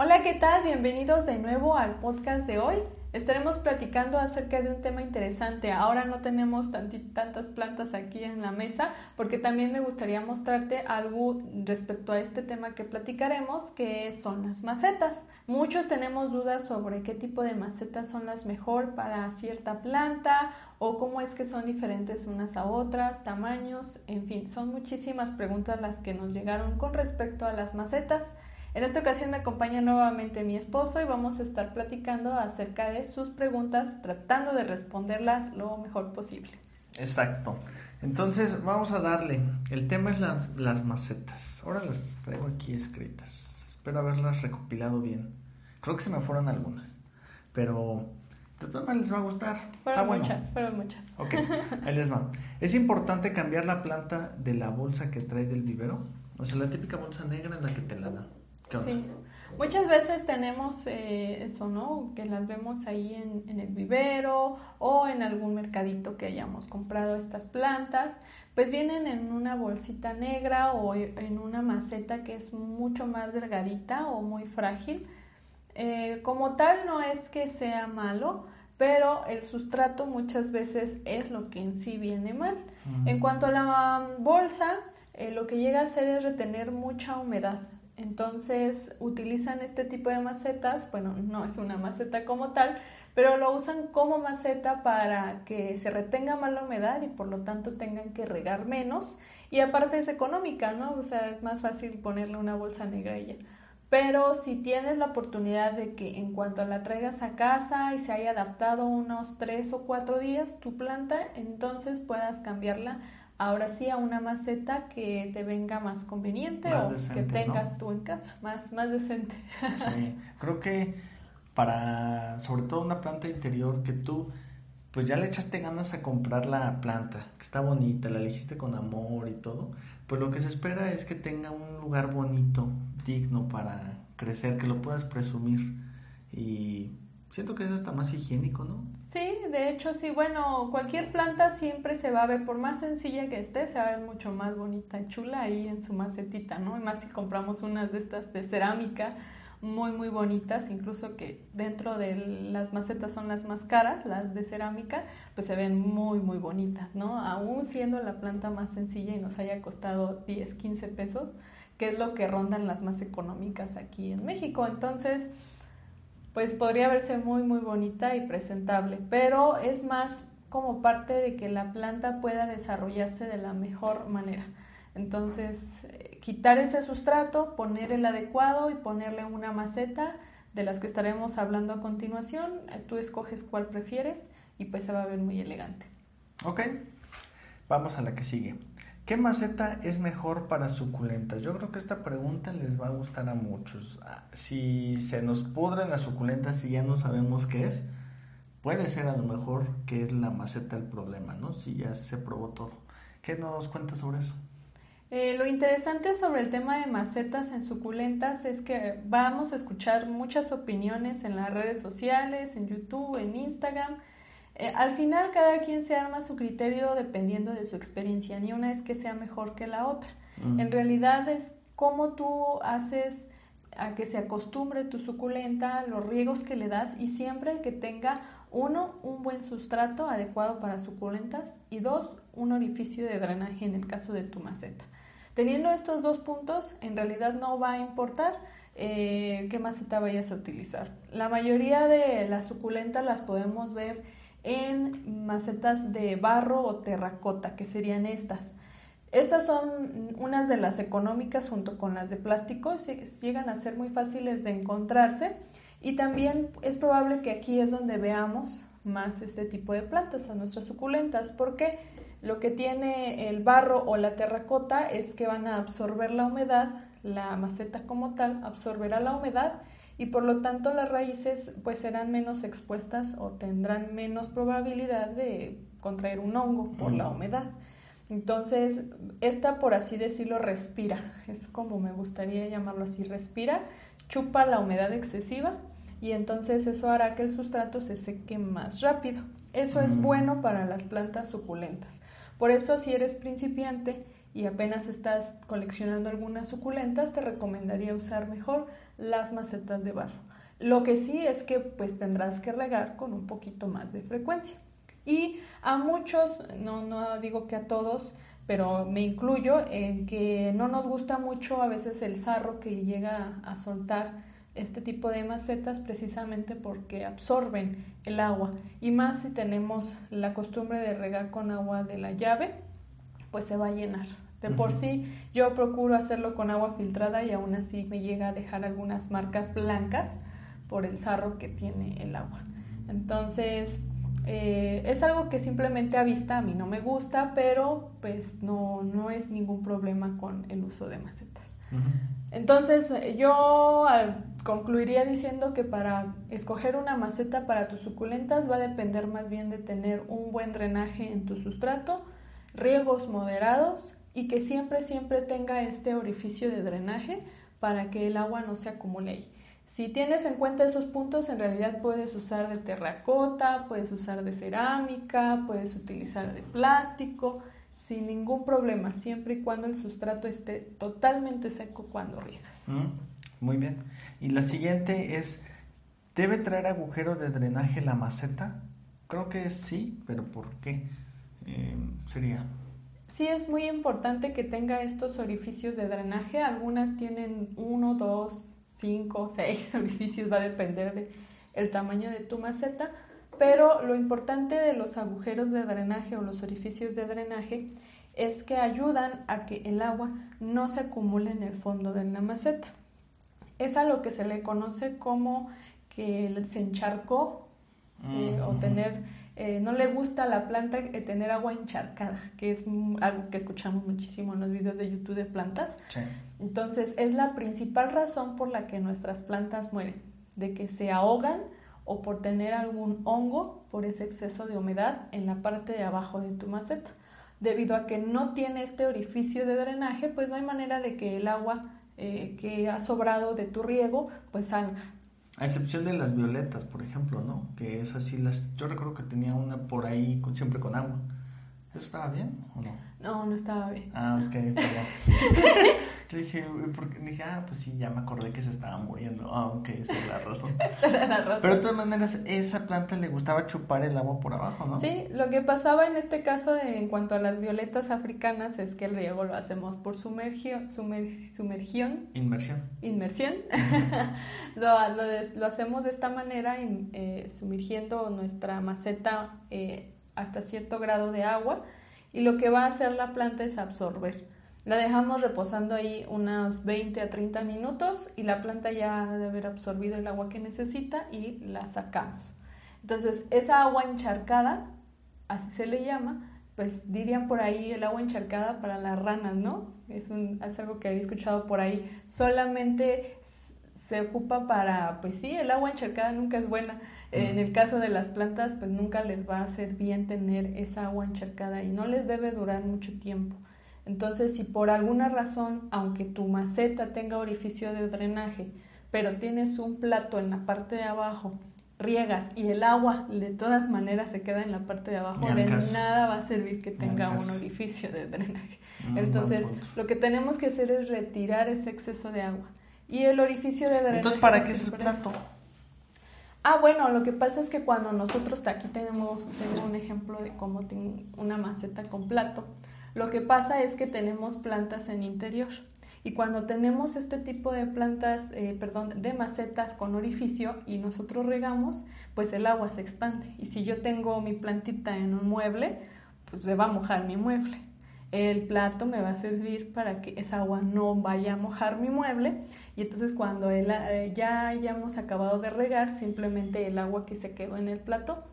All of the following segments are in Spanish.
Hola, ¿qué tal? Bienvenidos de nuevo al podcast de hoy. Estaremos platicando acerca de un tema interesante. Ahora no tenemos tantas plantas aquí en la mesa porque también me gustaría mostrarte algo respecto a este tema que platicaremos, que son las macetas. Muchos tenemos dudas sobre qué tipo de macetas son las mejor para cierta planta o cómo es que son diferentes unas a otras, tamaños, en fin, son muchísimas preguntas las que nos llegaron con respecto a las macetas. En esta ocasión me acompaña nuevamente mi esposo y vamos a estar platicando acerca de sus preguntas, tratando de responderlas lo mejor posible. Exacto. Entonces vamos a darle. El tema es las, las macetas. Ahora las traigo aquí escritas. Espero haberlas recopilado bien. Creo que se me fueron algunas. Pero de todas maneras les va a gustar. Fueron muchas, fueron muchas. Ok, ahí les va. Es importante cambiar la planta de la bolsa que trae del vivero. O sea, la típica bolsa negra en la que te la dan. Sí. Muchas veces tenemos eh, eso, ¿no? Que las vemos ahí en, el vivero o en algún mercadito que hayamos comprado estas plantas, pues vienen en una bolsita negra o en una maceta que es mucho más delgadita o muy frágil. Eh, como tal no es que sea malo, pero el sustrato muchas veces es lo que en sí viene mal. En cuanto a la bolsa, eh, lo que llega a hacer es retener mucha humedad. Entonces utilizan este tipo de macetas, bueno, no es una maceta como tal, pero lo usan como maceta para que se retenga más la humedad y por lo tanto tengan que regar menos. Y aparte es económica, ¿no? O sea, es más fácil ponerle una bolsa negra a ella. Pero si tienes la oportunidad de que en cuanto la traigas a casa y se haya adaptado unos tres o cuatro días tu planta, entonces puedas cambiarla ahora sí a una maceta que te venga más conveniente o que tengas tú en casa, más, más decente. Sí, creo que para, sobre todo una planta interior que tú, pues ya le echaste ganas a comprar la planta, que está bonita, la elegiste con amor y todo, pues lo que se espera es que tenga un lugar bonito, digno para crecer, que lo puedas presumir y siento que es hasta más higiénico, ¿no? Sí, de hecho sí, bueno, cualquier planta siempre se va a ver, por más sencilla que esté, se va a ver mucho más bonita y chula ahí en su macetita, ¿no? Y más si compramos unas de estas de cerámica muy muy bonitas, incluso que dentro de las macetas son las más caras, las de cerámica, pues se ven muy muy bonitas, ¿no? Aún siendo la planta más sencilla y nos haya costado 10, 15 pesos, que es lo que rondan las más económicas aquí en México. Entonces, pues podría verse muy muy bonita y presentable, pero es más como parte de que la planta pueda desarrollarse de la mejor manera. Entonces, eh, quitar ese sustrato, poner el adecuado y ponerle una maceta de las que estaremos hablando a continuación. Tú escoges cuál prefieres y pues se va a ver muy elegante. Ok, vamos a la que sigue. ¿Qué maceta es mejor para suculentas? Yo creo que esta pregunta les va a gustar a muchos. Ah, si se nos pudren las suculentas y ya no sabemos qué es, puede ser a lo mejor que es la maceta el problema, ¿no? Si ya se probó todo. ¿Qué nos cuentas sobre eso? Eh, lo interesante sobre el tema de macetas en suculentas es que vamos a escuchar muchas opiniones en las redes sociales, en YouTube, en Instagram eh, al final cada quien se arma su criterio dependiendo de su experiencia, ni una es que sea mejor que la otra. En realidad es cómo tú haces a que se acostumbre tu suculenta, los riegos que le das y siempre que tenga uno, un buen sustrato adecuado para suculentas y dos, un orificio de drenaje en el caso de tu maceta. Teniendo estos dos puntos, en realidad no va a importar eh, qué maceta vayas a utilizar. La mayoría de las suculentas las podemos ver en macetas de barro o terracota, que serían estas. Estas son unas de las económicas junto con las de plástico, llegan a ser muy fáciles de encontrarse y también es probable que aquí es donde veamos más este tipo de plantas, a nuestras suculentas, porque lo que tiene el barro o la terracota es que van a absorber la humedad, la maceta como tal absorberá la humedad y por lo tanto las raíces pues serán menos expuestas o tendrán menos probabilidad de contraer un hongo por la humedad. Entonces, esta por así decirlo respira, es como me gustaría llamarlo así, respira, chupa la humedad excesiva y entonces eso hará que el sustrato se seque más rápido. Eso es bueno para las plantas suculentas. Por eso si eres principiante y apenas estás coleccionando algunas suculentas, te recomendaría usar mejor las macetas de barro. Lo que sí es que pues tendrás que regar con un poquito más de frecuencia. Y a muchos, no, no digo que a todos, pero me incluyo en que no nos gusta mucho a veces el sarro que llega a soltar este tipo de macetas precisamente porque absorben el agua y más si tenemos la costumbre de regar con agua de la llave, pues se va a llenar. De por sí yo procuro hacerlo con agua filtrada y aún así me llega a dejar algunas marcas blancas por el sarro que tiene el agua. Entonces, eh, es algo que simplemente a vista a mí no me gusta, pero pues no, no es ningún problema con el uso de macetas. Entonces, yo concluiría diciendo que para escoger una maceta para tus suculentas va a depender más bien de tener un buen drenaje en tu sustrato, riegos moderados y que siempre, siempre tenga este orificio de drenaje para que el agua no se acumule ahí. Si tienes en cuenta esos puntos, en realidad puedes usar de terracota, puedes usar de cerámica, puedes utilizar de plástico, sin ningún problema, siempre y cuando el sustrato esté totalmente seco cuando riegas. Mm, muy bien. Y la siguiente es, ¿debe traer agujero de drenaje la maceta? Creo que sí, pero ¿por qué? Eh, sería Sí es muy importante que tenga estos orificios de drenaje. Algunas tienen uno, dos, cinco, seis orificios, va a depender del el tamaño de tu maceta. Pero lo importante de los agujeros de drenaje o los orificios de drenaje es que ayudan a que el agua no se acumule en el fondo de la maceta. Es a lo que se le conoce como que se encharcó eh, o tener eh, no le gusta a la planta eh, tener agua encharcada, que es algo que escuchamos muchísimo en los videos de YouTube de plantas. Entonces, es la principal razón por la que nuestras plantas mueren, de que se ahogan o por tener algún hongo por ese exceso de humedad en la parte de abajo de tu maceta. Debido a que no tiene este orificio de drenaje, pues no hay manera de que el agua eh, que ha sobrado de tu riego pues salga. A excepción de las violetas, por ejemplo, ¿no? Que es así, las, yo recuerdo que tenía una por ahí siempre con agua. ¿Eso estaba bien o no? No, no estaba bien. Ah, ok, perdón. Yo dije, porque dije, ah, pues sí, ya me acordé que se estaba muriendo. Ah, ok, esa es la razón. esa es la razón. Pero de todas maneras, esa planta le gustaba chupar el agua por abajo, ¿no? Sí, lo que pasaba en este caso en cuanto a las violetas africanas es que el riego lo hacemos por sumergión. sumergión. Inmersión. Inmersión. lo, lo, lo, hacemos de esta manera, eh, sumergiendo nuestra maceta eh, hasta cierto grado de agua. Y lo que va a hacer la planta es absorber la dejamos reposando ahí unos 20 a 30 minutos y la planta ya ha de haber absorbido el agua que necesita y la sacamos. Entonces, esa agua encharcada, así se le llama, pues dirían por ahí el agua encharcada para las ranas, ¿no? Es, un, es algo que había escuchado por ahí. Solamente se ocupa para, pues sí, el agua encharcada nunca es buena. En el caso de las plantas, pues nunca les va a hacer bien tener esa agua encharcada y no les debe durar mucho tiempo. Entonces, si por alguna razón, aunque tu maceta tenga orificio de drenaje, pero tienes un plato en la parte de abajo, riegas y el agua de todas maneras se queda en la parte de abajo, de nada va a servir que tenga un orificio de drenaje. Mm, Entonces, lo que tenemos que hacer es retirar ese exceso de agua. Y el orificio de drenaje. Entonces, ¿para qué es el plato? Ah, bueno, lo que pasa es que cuando nosotros aquí tenemos, tengo un ejemplo de cómo tengo una maceta con plato. Lo que pasa es que tenemos plantas en interior y cuando tenemos este tipo de plantas, eh, perdón, de macetas con orificio y nosotros regamos, pues el agua se expande. Y si yo tengo mi plantita en un mueble, pues se va a mojar mi mueble. El plato me va a servir para que esa agua no vaya a mojar mi mueble y entonces cuando eh, ya hayamos acabado de regar, simplemente el agua que se quedó en el plato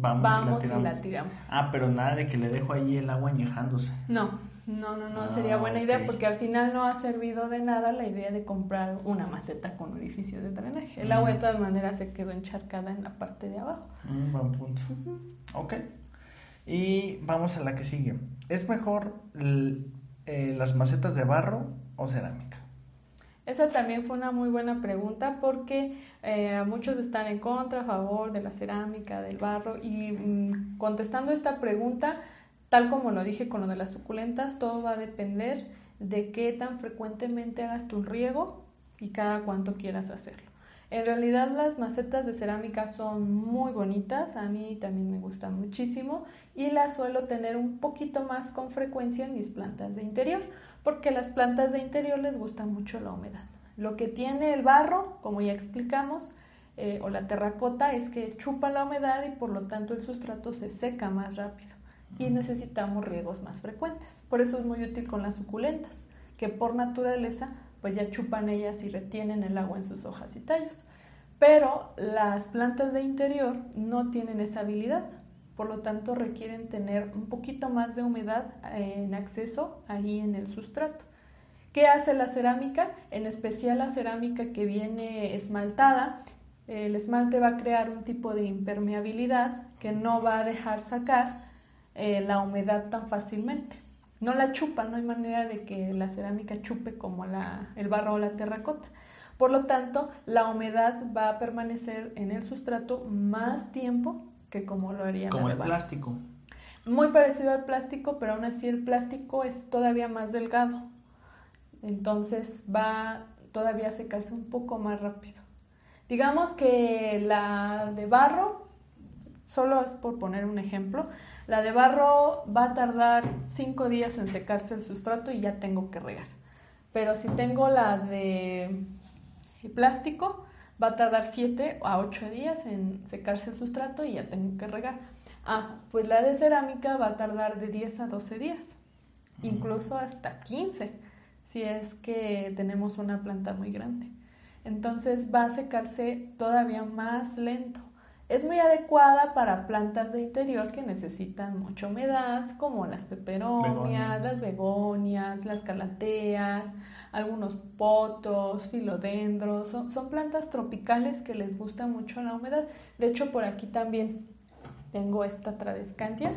Vamos, y, la tiramos. Ah, pero nada de que le dejo ahí el agua añejándose. No, no, no, no, sería ah, buena idea porque al final no ha servido de nada la idea de comprar una maceta con orificio de drenaje. El agua de todas maneras se quedó encharcada en la parte de abajo. Un buen punto. Ok. Y vamos a la que sigue. ¿Es mejor eh, las macetas de barro o cerámica? Esa también fue una muy buena pregunta porque eh, muchos están en contra, a favor de la cerámica, del barro y mm, contestando esta pregunta, Tal como lo dije con lo de las suculentas, todo va a depender de qué tan frecuentemente hagas tu riego y cada cuánto quieras hacerlo. En realidad las macetas de cerámica son muy bonitas, a mí también me gustan muchísimo y las suelo tener un poquito más con frecuencia en mis plantas de interior, porque las plantas de interior les gusta mucho la humedad. Lo que tiene el barro, como ya explicamos, eh, o la terracota es que chupa la humedad y por lo tanto el sustrato se seca más rápido y necesitamos riegos más frecuentes. Por eso es muy útil con las suculentas, que por naturaleza pues ya chupan ellas y retienen el agua en sus hojas y tallos. Pero las plantas de interior no tienen esa habilidad, por lo tanto requieren tener un poquito más de humedad en acceso ahí en el sustrato. ¿Qué hace la cerámica? En especial la cerámica que viene esmaltada. El esmalte va a crear un tipo de impermeabilidad que no va a dejar sacar eh, la humedad tan fácilmente. No la chupa, no hay manera de que la cerámica chupe como la, el barro o la terracota. Por lo tanto, la humedad va a permanecer en el sustrato más tiempo que como lo haría como el plástico. Muy parecido al plástico, pero aún así el plástico es todavía más delgado. Entonces va todavía a secarse un poco más rápido. Digamos que la de barro, solo es por poner un ejemplo, la de barro va a tardar 5 días en secarse el sustrato y ya tengo que regar. Pero si tengo la de plástico, va a tardar 7 a 8 días en secarse el sustrato y ya tengo que regar. Ah, pues la de cerámica va a tardar de 10 a 12 días, incluso hasta 15, si es que tenemos una planta muy grande. Entonces va a secarse todavía más lento. Es muy adecuada para plantas de interior que necesitan mucha humedad, como las peperonias, las begonias, las calateas, algunos potos, filodendros. Son, plantas tropicales que les gusta mucho la humedad. De hecho, por aquí también tengo esta tradescantia.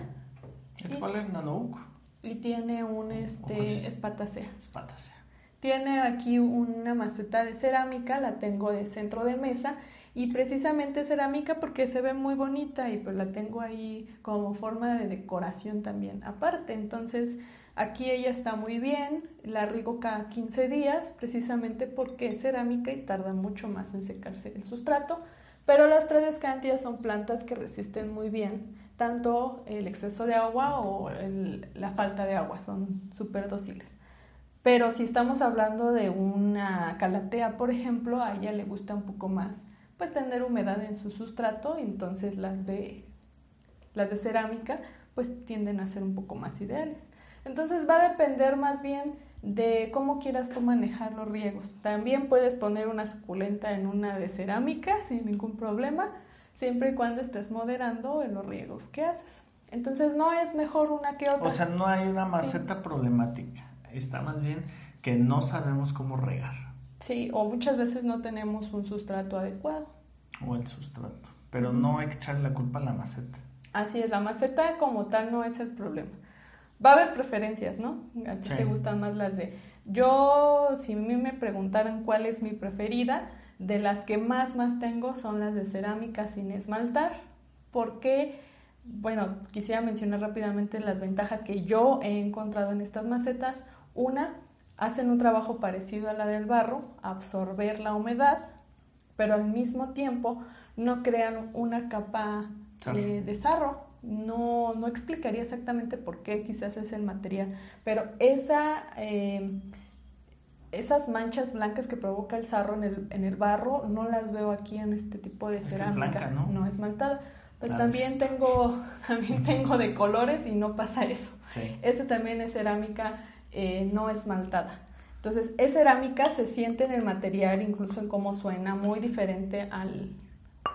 ¿Cuál es Nanouk? Y tiene un este, espatacea. Espatacea. Tiene aquí una maceta de cerámica, la tengo de centro de mesa y precisamente cerámica porque se ve muy bonita y pues la tengo ahí como forma de decoración también aparte. Entonces aquí ella está muy bien, la riego cada 15 días precisamente porque es cerámica y tarda mucho más en secarse el sustrato. Pero las tradescantias son plantas que resisten muy bien tanto el exceso de agua o la falta de agua, son súper dóciles. Pero si estamos hablando de una calatea, por ejemplo, a ella le gusta un poco más pues tener humedad en su sustrato, entonces las de, las de cerámica pues tienden a ser un poco más ideales. Entonces va a depender más bien de cómo quieras tú manejar los riegos. También puedes poner una suculenta en una de cerámica sin ningún problema, siempre y cuando estés moderando en los riegos que haces. Entonces no es mejor una que otra. O sea, no hay una maceta problemática. Está más bien que no sabemos cómo regar. Sí, o muchas veces no tenemos un sustrato adecuado. O el sustrato. Pero no hay que echarle la culpa a la maceta. Así es, la maceta como tal no es el problema. Va a haber preferencias, ¿no? A ti te gustan más las de... Yo, si a mí me preguntaran cuál es mi preferida, de las que más, más tengo son las de cerámica sin esmaltar, porque, bueno, quisiera mencionar rápidamente las ventajas que yo he encontrado en estas macetas. Una, hacen un trabajo parecido a la del barro, absorber la humedad, pero al mismo tiempo no crean una capa de, sarro. No, no explicaría exactamente por qué quizás es el material, pero esa, em, esas manchas blancas que provoca el sarro en el, en el, barro no las veo aquí en este tipo de cerámica. ¿no? no esmaltada. Pues también tengo, también tengo de colores y no pasa eso. Ese también es cerámica eh, no esmaltada. Entonces, es cerámica, se siente en el material, incluso en cómo suena, muy diferente a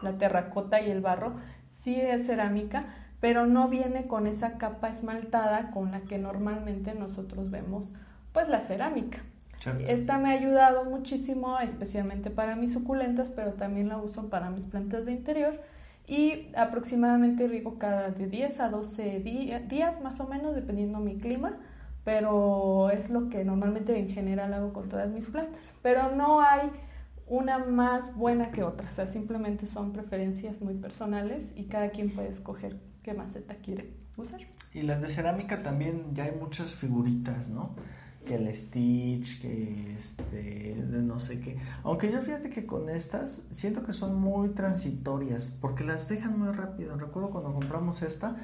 la terracota y el barro. Sí es cerámica, pero no viene con esa capa esmaltada con la que normalmente nosotros vemos pues la cerámica. Esta me ha ayudado muchísimo, especialmente para mis suculentas, pero también la uso para mis plantas de interior. Y aproximadamente riego cada de 10 a 12 días más o menos, dependiendo mi clima pero es lo que normalmente en general hago con todas mis plantas. Pero no hay una más buena que otra, o sea, simplemente son preferencias muy personales y cada quien puede escoger qué maceta quiere usar. Y las de cerámica también ya hay muchas figuritas, ¿no? Que el Stitch, que este, no sé qué. Aunque yo fíjate que con estas siento que son muy transitorias porque las dejan muy rápido. Recuerdo cuando compramos esta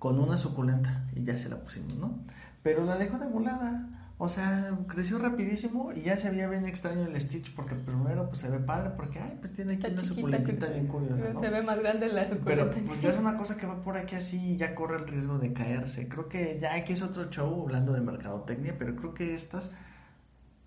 con una suculenta y ya se la pusimos, ¿no? Pero la dejó de volada. O sea, creció rapidísimo y ya se veía bien extraño el Stitch porque primero pues se ve padre porque, ay, pues tiene aquí una suculentita bien curiosa, ¿no? Se ve más grande la suculenta. Pero pues ya es una cosa que va por aquí así y ya corre el riesgo de caerse. Creo que ya aquí es otro show hablando de mercadotecnia, pero creo que estas,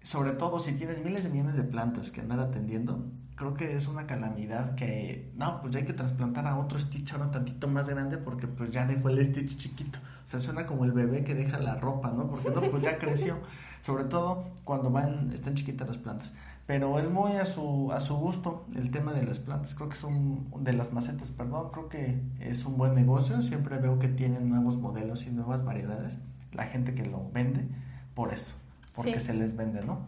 sobre todo si tienes miles de millones de plantas que andar atendiendo, creo que es una calamidad que, no, pues ya hay que trasplantar a otro Stitch ahora tantito más grande porque pues ya dejó el Stitch chiquito. O sea, suena como el bebé que deja la ropa, ¿no? Porque no, pues ya creció. Sobre todo cuando van, están chiquitas las plantas. Pero es muy a su, a su gusto el tema de las plantas. Creo que son de las macetas, perdón. Creo que es un buen negocio. Siempre veo que tienen nuevos modelos y nuevas variedades. La gente que lo vende, por eso. Porque se les vende, ¿no?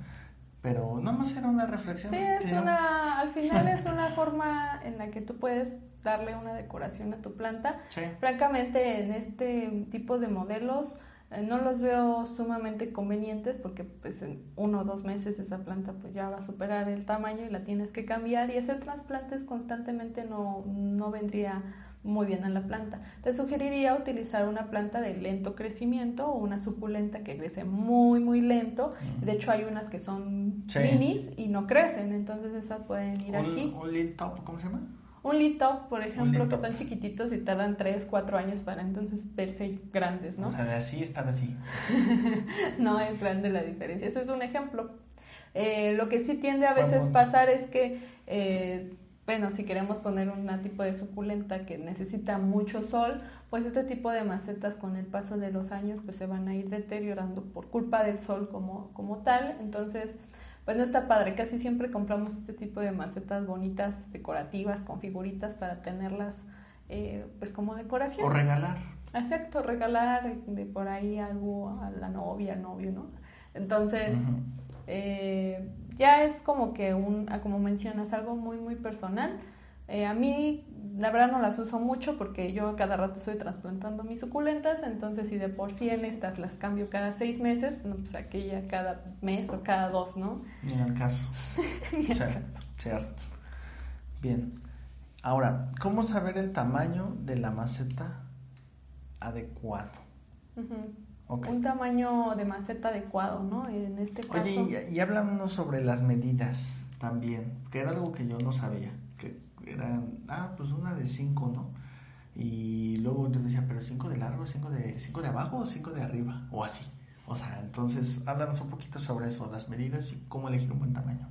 pero no más era una reflexión. Sí, es una, al final es una forma en la que tú puedes darle una decoración a tu planta. Francamente, en este tipo de modelos eh, no los veo sumamente convenientes porque pues en uno o dos meses esa planta pues ya va a superar el tamaño y la tienes que cambiar y hacer trasplantes constantemente no, no vendría muy bien en la planta. Te sugeriría utilizar una planta de lento crecimiento o una suculenta que crece muy, muy lento. De hecho, hay unas que son minis y no crecen, entonces esas pueden ir aquí. ¿Un lead top, cómo se llama? Un lead top, por ejemplo, que son chiquititos y tardan 3, 4 años para entonces verse grandes, ¿no? O sea, de así están así. no es grande la diferencia. Ese es un ejemplo. Eh, lo que sí tiende a veces pasar es que eh, bueno, si queremos poner un tipo de suculenta que necesita mucho sol, pues este tipo de macetas con el paso de los años pues se van a ir deteriorando por culpa del sol como, como tal. Entonces, pues no está padre. Casi siempre compramos este tipo de macetas bonitas, decorativas, con figuritas para tenerlas eh, pues como decoración. O regalar. Exacto, regalar de por ahí algo a la novia, al novio, ¿no? Entonces, eh, ya es como que un, ah, como mencionas, algo muy, muy personal. Eh, a mí, la verdad, no las uso mucho porque yo cada rato estoy trasplantando mis suculentas, entonces si de por sí en estas las cambio cada seis meses, bueno, pues aquella cada mes o cada dos, ¿no? Ni al caso. Ni al caso. Cierto. Bien. Ahora, ¿cómo saber el tamaño de la maceta adecuado? Un tamaño de maceta adecuado, ¿no? En este caso. Oye, y, y sobre las medidas también, que era algo que yo no sabía, que eran, ah, pues una de 5, ¿no? Y luego yo decía, pero 5 de largo, 5 de, cinco de abajo o 5 de arriba, o así. O sea, entonces háblanos un poquito sobre eso, las medidas y cómo elegir un buen tamaño.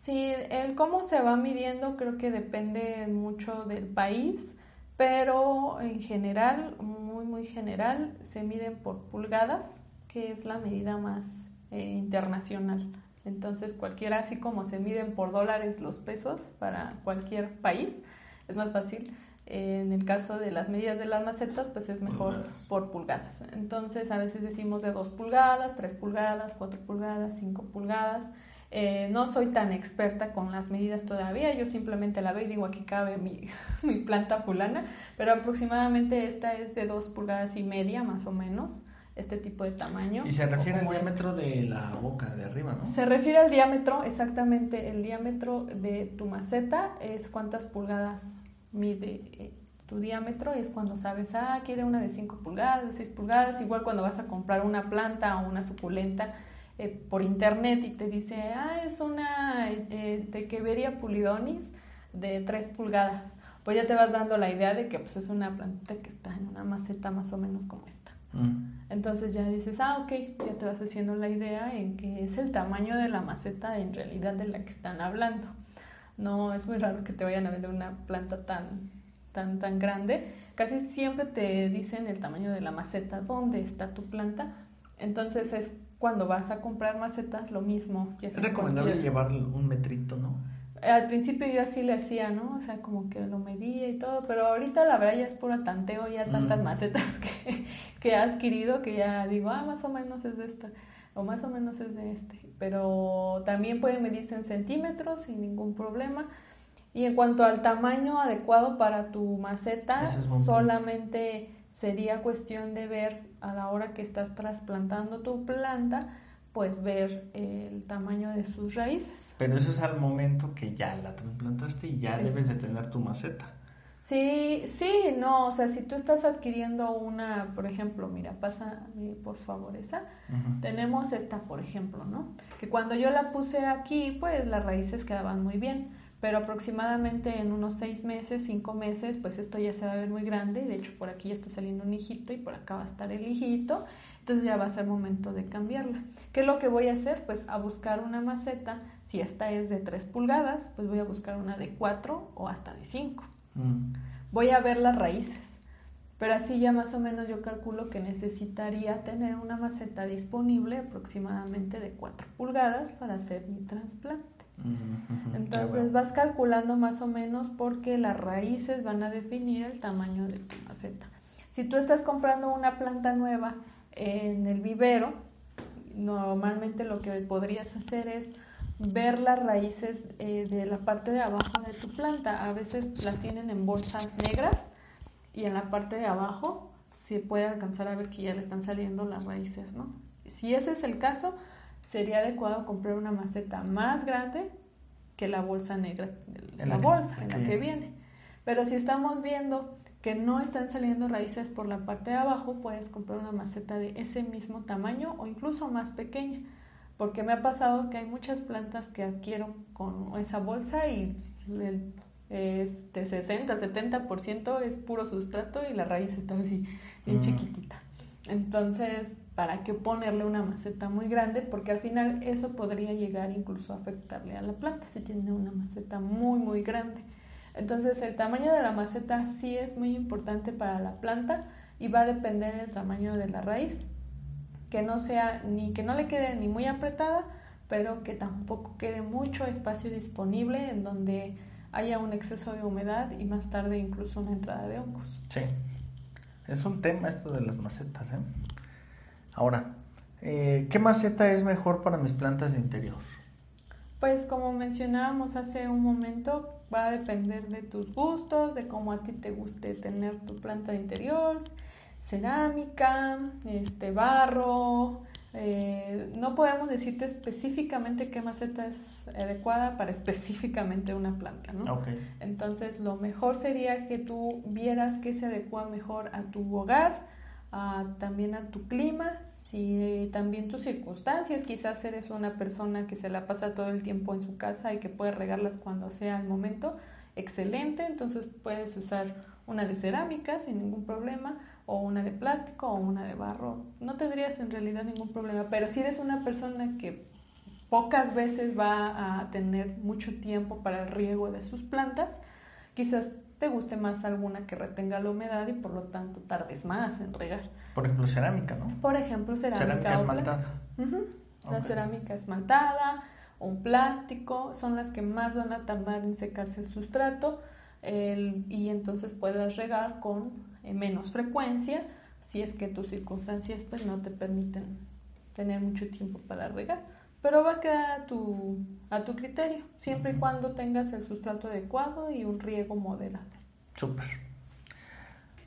Sí, el cómo se va midiendo creo que depende mucho del país pero en general, muy, muy general, se miden por pulgadas, que es la medida más eh, internacional. Entonces, cualquiera, así como se miden por dólares los pesos para cualquier país, es más fácil. en el caso de las medidas de las macetas, pues es mejor por pulgadas. Entonces, a veces decimos de 2 pulgadas, 3 pulgadas, 4 pulgadas, 5 pulgadas. Eh, no soy tan experta con las medidas todavía, yo simplemente la veo y digo aquí cabe mi, mi planta fulana, pero aproximadamente esta es de dos pulgadas y media más o menos este tipo de tamaño. Y se refiere al diámetro de la boca de arriba, ¿no? Se refiere al diámetro, exactamente, el diámetro de tu maceta es cuántas pulgadas mide eh, tu diámetro, es cuando sabes, ah, quiere una de 5 pulgadas, de 6 pulgadas, igual cuando vas a comprar una planta o una suculenta, eh, por internet y te dice, ah, es una eh, Tequeveria pulidonis de 3 pulgadas. Pues ya te vas dando la idea de que pues, es una plantita que está en una maceta más o menos como esta. Mm. Entonces ya dices, ah, ok, ya te vas haciendo la idea en que es el tamaño de la maceta en realidad de la que están hablando. No es muy raro que te vayan a vender una planta tan, tan, tan grande. Casi siempre te dicen el tamaño de la maceta, dónde está tu planta. Entonces es cuando vas a comprar macetas, lo mismo. es recomendable llevar un metrito, ¿no? Al principio yo así le hacía, ¿no? O sea, como que lo medía y todo, pero ahorita la verdad ya es puro tanteo, ya tantas mm. macetas que, que he adquirido que ya digo, ah, más o menos es de esta. o más o menos es de este, pero también puede medirse en centímetros sin ningún problema. Y en cuanto al tamaño adecuado para tu maceta, solamente sería cuestión de ver a la hora que estás trasplantando tu planta, pues ver el tamaño de sus raíces. Pero eso es al momento que ya la trasplantaste y ya debes de tener tu maceta. Sí, sí, no, o sea, si tú estás adquiriendo una, por ejemplo, mira, pasa por favor esa, tenemos esta, por ejemplo, ¿no? Que cuando yo la puse aquí, pues las raíces quedaban muy bien, pero aproximadamente en unos seis meses, cinco meses, pues esto ya se va a ver muy grande, y de hecho por aquí ya está saliendo un hijito y por acá va a estar el hijito, entonces ya va a ser momento de cambiarla. ¿Qué es lo que voy a hacer? Pues a buscar una maceta, si esta es de 3 pulgadas, pues voy a buscar una de 4 o hasta de 5. Mm. Voy a ver las raíces, pero así ya más o menos yo calculo que necesitaría tener una maceta disponible aproximadamente de 4 pulgadas para hacer mi trasplante. Entonces vas calculando más o menos porque las raíces van a definir el tamaño de tu maceta. Si tú estás comprando una planta nueva en el vivero, normalmente lo que podrías hacer es ver las raíces eh, de la parte de abajo de tu planta. A veces la tienen en bolsas negras y en la parte de abajo se puede alcanzar a ver que ya le están saliendo las raíces, ¿no? Si ese es el caso, sería adecuado comprar una maceta más grande que la bolsa negra, la, bolsa en la que viene. Pero si estamos viendo que no están saliendo raíces por la parte de abajo, puedes comprar una maceta de ese mismo tamaño o incluso más pequeña. Porque me ha pasado que hay muchas plantas que adquiero con esa bolsa y el este 60, 70% es puro sustrato y la raíz está así bien mm. chiquitita. Entonces, ¿para qué ponerle una maceta muy grande? Porque al final eso podría llegar incluso a afectarle a la planta si tiene una maceta muy, muy grande. Entonces el tamaño de la maceta sí es muy importante para la planta y va a depender del tamaño de la raíz. Que no sea ni que no le quede ni muy apretada, pero que tampoco quede mucho espacio disponible en donde haya un exceso de humedad y más tarde incluso una entrada de hongos. Sí, es un tema esto de las macetas. ¿eh? Ahora, eh, ¿qué maceta es mejor para mis plantas de interior? Pues como mencionábamos hace un momento, va a depender de tus gustos, de cómo a ti te guste tener tu planta de interior, cerámica, este barro. Eh, no podemos decirte específicamente qué maceta es adecuada para específicamente una planta, ¿no? Entonces, lo mejor sería que tú vieras qué se adecua mejor a tu hogar, también a tu clima, si también tus circunstancias, quizás eres una persona que se la pasa todo el tiempo en su casa y que puede regarlas cuando sea el momento, excelente, entonces puedes usar una de cerámica sin ningún problema o una de plástico o una de barro, no tendrías en realidad ningún problema, pero si eres una persona que pocas veces va a tener mucho tiempo para el riego de sus plantas, quizás te guste más alguna que retenga la humedad y por lo tanto tardes más en regar. Por ejemplo, cerámica, ¿no? Por ejemplo, cerámica. Cerámica esmaltada. La cerámica esmaltada un plástico son las que más van a tardar en secarse el sustrato y entonces puedas regar con menos frecuencia si es que tus circunstancias pues no te permiten tener mucho tiempo para regar pero va a quedar a tu, a tu criterio, siempre y cuando tengas el sustrato adecuado y un riego moderado. Súper.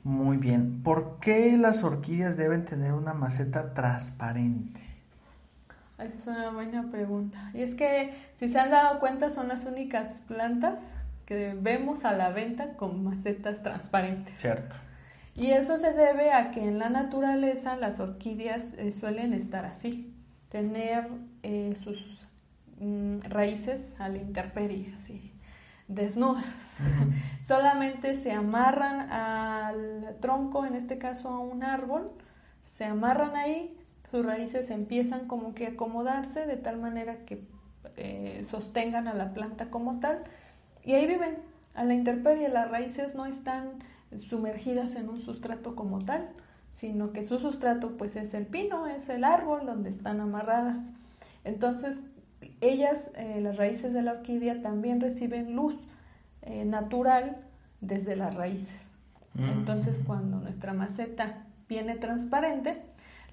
Muy bien. ¿Por qué las orquídeas deben tener una maceta transparente? Esa es una buena pregunta. Y es que, si se han dado cuenta, son las únicas plantas que vemos a la venta con macetas transparentes. Cierto. Y eso se debe a que en la naturaleza las orquídeas eh, suelen estar así tener eh, sus mm, raíces a la intemperie, así, desnudas. Solamente se amarran al tronco, en este caso a un árbol, se amarran ahí, sus raíces empiezan como que a acomodarse de tal manera que eh, sostengan a la planta como tal y ahí viven a la intemperie, las raíces no están sumergidas en un sustrato como tal, sino que su sustrato pues es el pino, es el árbol donde están amarradas. Entonces, ellas, eh, las raíces de la orquídea, también reciben luz eh, natural desde las raíces. Mm. Entonces, cuando nuestra maceta viene transparente,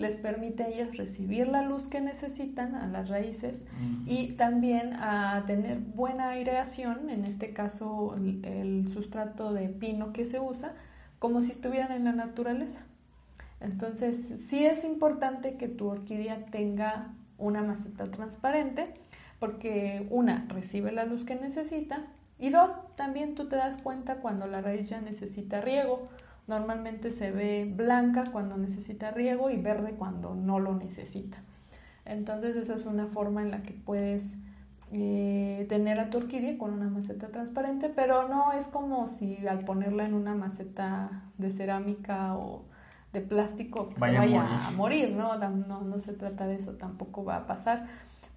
les permite a ellas recibir la luz que necesitan a las raíces y también a tener buena aireación, en este caso el, sustrato de pino que se usa, como si estuvieran en la naturaleza. Entonces, sí es importante que tu orquídea tenga una maceta transparente, porque una, recibe la luz que necesita, y dos, también tú te das cuenta cuando la raíz ya necesita riego Normalmente se ve blanca cuando necesita riego y verde cuando no lo necesita. Entonces esa es una forma en la que puedes eh, tener a tu orquídea con una maceta transparente, pero no es como si al ponerla en una maceta de cerámica o de plástico pues, vaya, se vaya a morir, ¿no? ¿no? No se trata de eso, tampoco va a pasar,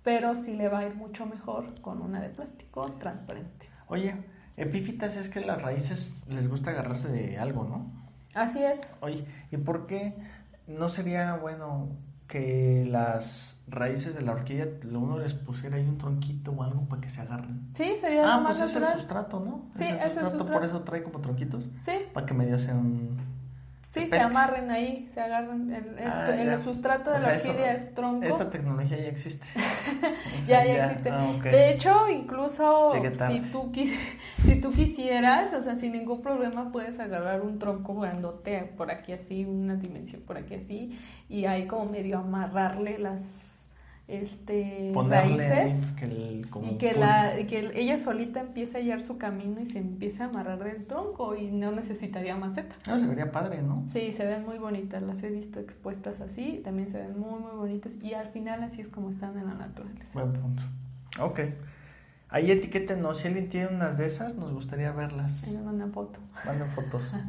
pero sí le va a ir mucho mejor con una de plástico transparente. Oye, Epífitas es que las raíces les gusta agarrarse de algo, ¿no? Así es. Oye, ¿y por qué no sería bueno que las raíces de la orquídea uno les pusiera ahí un tronquito o algo para que se agarren? Sí, sería ah, más pues es el sustrato, ¿no? Sí, es el sustrato, por eso trae como tronquitos. Sí. Para que medio sean Sí, se, amarren ahí, se agarran. El, el, ah, sustrato de la orquídea es tronco. Esta tecnología ya existe. ya, ya, existe. Ah, de hecho, incluso si tú, si tú quisieras, o sea, sin ningún problema puedes agarrar un tronco grandote por aquí así, una dimensión por aquí así, y ahí como medio amarrarle las este raíces y que la que ella solita empiece a hallar su camino y se empiece a amarrar del tronco y no necesitaría maceta. No, se vería padre, ¿no? Sí, se ven muy bonitas, las he visto expuestas así, también se ven muy muy bonitas y al final así es como están en la naturaleza. Buen punto. Ok. Ahí etiquétenos, si alguien tiene unas de esas, nos gustaría verlas. En una foto. Manden fotos.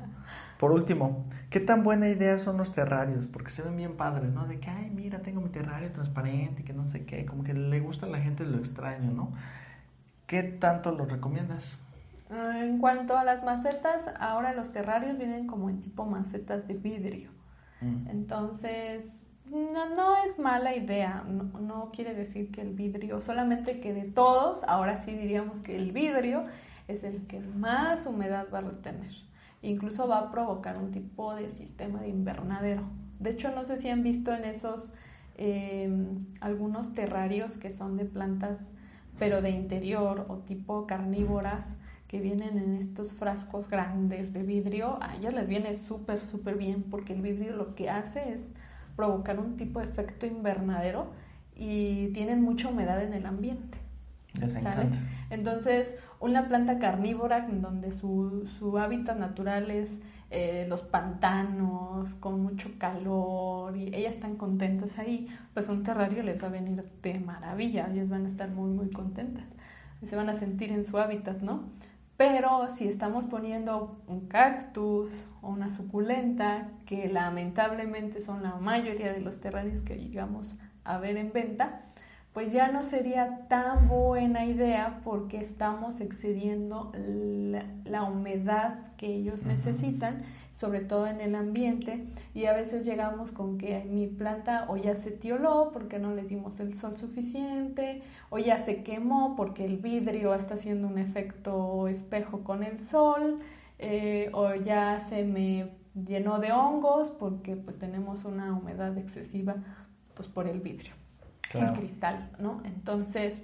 Por último, ¿qué tan buena idea son los terrarios? Porque se ven bien padres, ¿no? De que, ay, mira, tengo mi terrario transparente, que no sé qué, como que le gusta a la gente lo extraño, ¿no? ¿Qué tanto lo recomiendas? Ah, en cuanto a las macetas, ahora los terrarios vienen como en tipo macetas de vidrio. Mm. Entonces, no, no, es mala idea, no, no, quiere decir que el vidrio, solamente que de todos, ahora sí diríamos que el vidrio es el que más humedad va a retener incluso va a provocar un tipo de sistema de invernadero. De hecho, no sé si han visto en esos em, algunos terrarios que son de plantas, pero de interior o tipo carnívoras, que vienen en estos frascos grandes de vidrio. A ellas les viene súper, súper bien porque el vidrio lo que hace es provocar un tipo de efecto invernadero y tienen mucha humedad en el ambiente. Entonces, una planta carnívora donde su, su hábitat natural es eh, los pantanos con mucho calor y ellas están contentas ahí, pues un terrario les va a venir de maravilla, ellas van a estar muy muy contentas, se van a sentir en su hábitat, ¿no? Pero si estamos poniendo un cactus o una suculenta, que lamentablemente son la mayoría de los terrarios que llegamos a ver en venta, pues ya no sería tan buena idea porque estamos excediendo la, humedad que ellos necesitan, sobre todo en el ambiente, y a veces llegamos con que mi planta o ya se tioló porque no le dimos el sol suficiente, o ya se quemó porque el vidrio está haciendo un efecto espejo con el sol, eh, o ya se me llenó de hongos porque pues tenemos una humedad excesiva pues por el vidrio el cristal, ¿no? Entonces,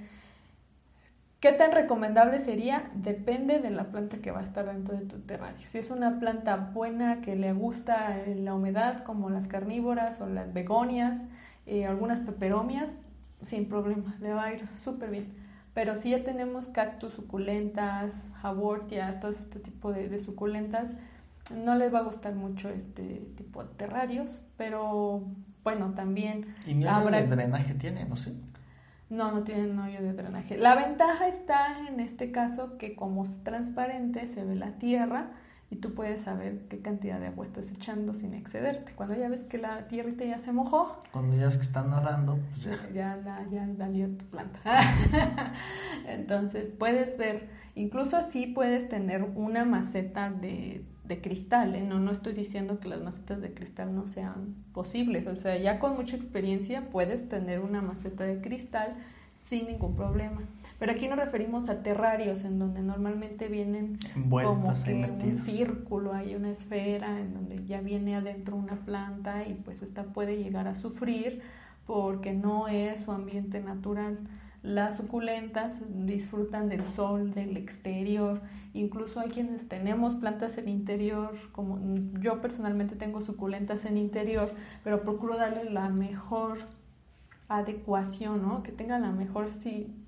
¿qué tan recomendable sería? Depende de la planta que va a estar dentro de tu terrario. Si es una planta buena que le gusta la humedad, como las carnívoras o las begonias, eh, algunas peperomias, sin problema, le va a ir súper bien. Pero si ya tenemos cactus, suculentas, hawortias, todo este tipo de, de suculentas, no les va a gustar mucho este tipo de terrarios, pero bueno, también... ¿Y ni habrá... de drenaje tiene, no sé? No, no tienen hoyo de drenaje. La ventaja está en este caso que como es transparente se ve la tierra y tú puedes saber qué cantidad de agua estás echando sin excederte. Cuando ya ves que la tierrita ya se mojó. Cuando ya ves que están nadando, pues ya. Ya, ya, ya tu planta. Entonces puedes ver, incluso así puedes tener una maceta de de cristal, ¿eh? no, no estoy diciendo que las macetas de cristal no sean posibles, o sea, ya con mucha experiencia puedes tener una maceta de cristal sin ningún problema. Pero aquí nos referimos a terrarios en donde normalmente vienen como que un círculo, hay una esfera en donde ya viene adentro una planta y pues esta puede llegar a sufrir porque no es su ambiente natural. Las suculentas disfrutan del sol, del exterior, incluso hay quienes tenemos plantas en interior, como yo personalmente tengo suculentas en interior, pero procuro darle la mejor adecuación, ¿no? que tenga la mejor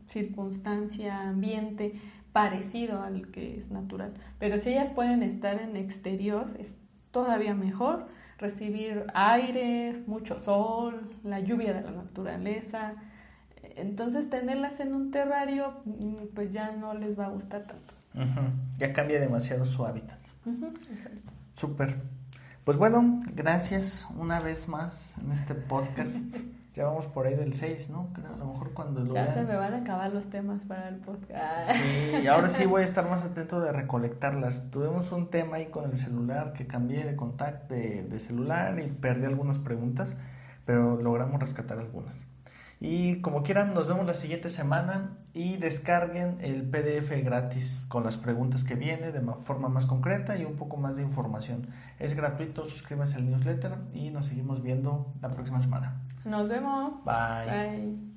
circunstancia, ambiente parecido al que es natural. Pero si ellas pueden estar en exterior, es todavía mejor recibir aire, mucho sol, la lluvia de la naturaleza. Entonces tenerlas en un terrario mm, pues ya no les va a gustar tanto. Ya cambia demasiado su hábitat. Súper. Pues bueno, gracias una vez más en este podcast. Ya vamos por ahí del 6, ¿no? a lo mejor cuando lo Ya se me van a acabar los temas para el podcast. Sí, y ahora sí voy a estar más atento de recolectarlas. Tuvimos un tema ahí con el celular que cambié de contacto de, de celular y perdí algunas preguntas, pero logramos rescatar algunas. Y como quieran, nos vemos la siguiente semana y descarguen el PDF gratis con las preguntas que viene de forma más concreta y un poco más de información. Es gratuito, suscríbanse al newsletter y nos seguimos viendo la próxima semana. Nos vemos. Bye. Bye.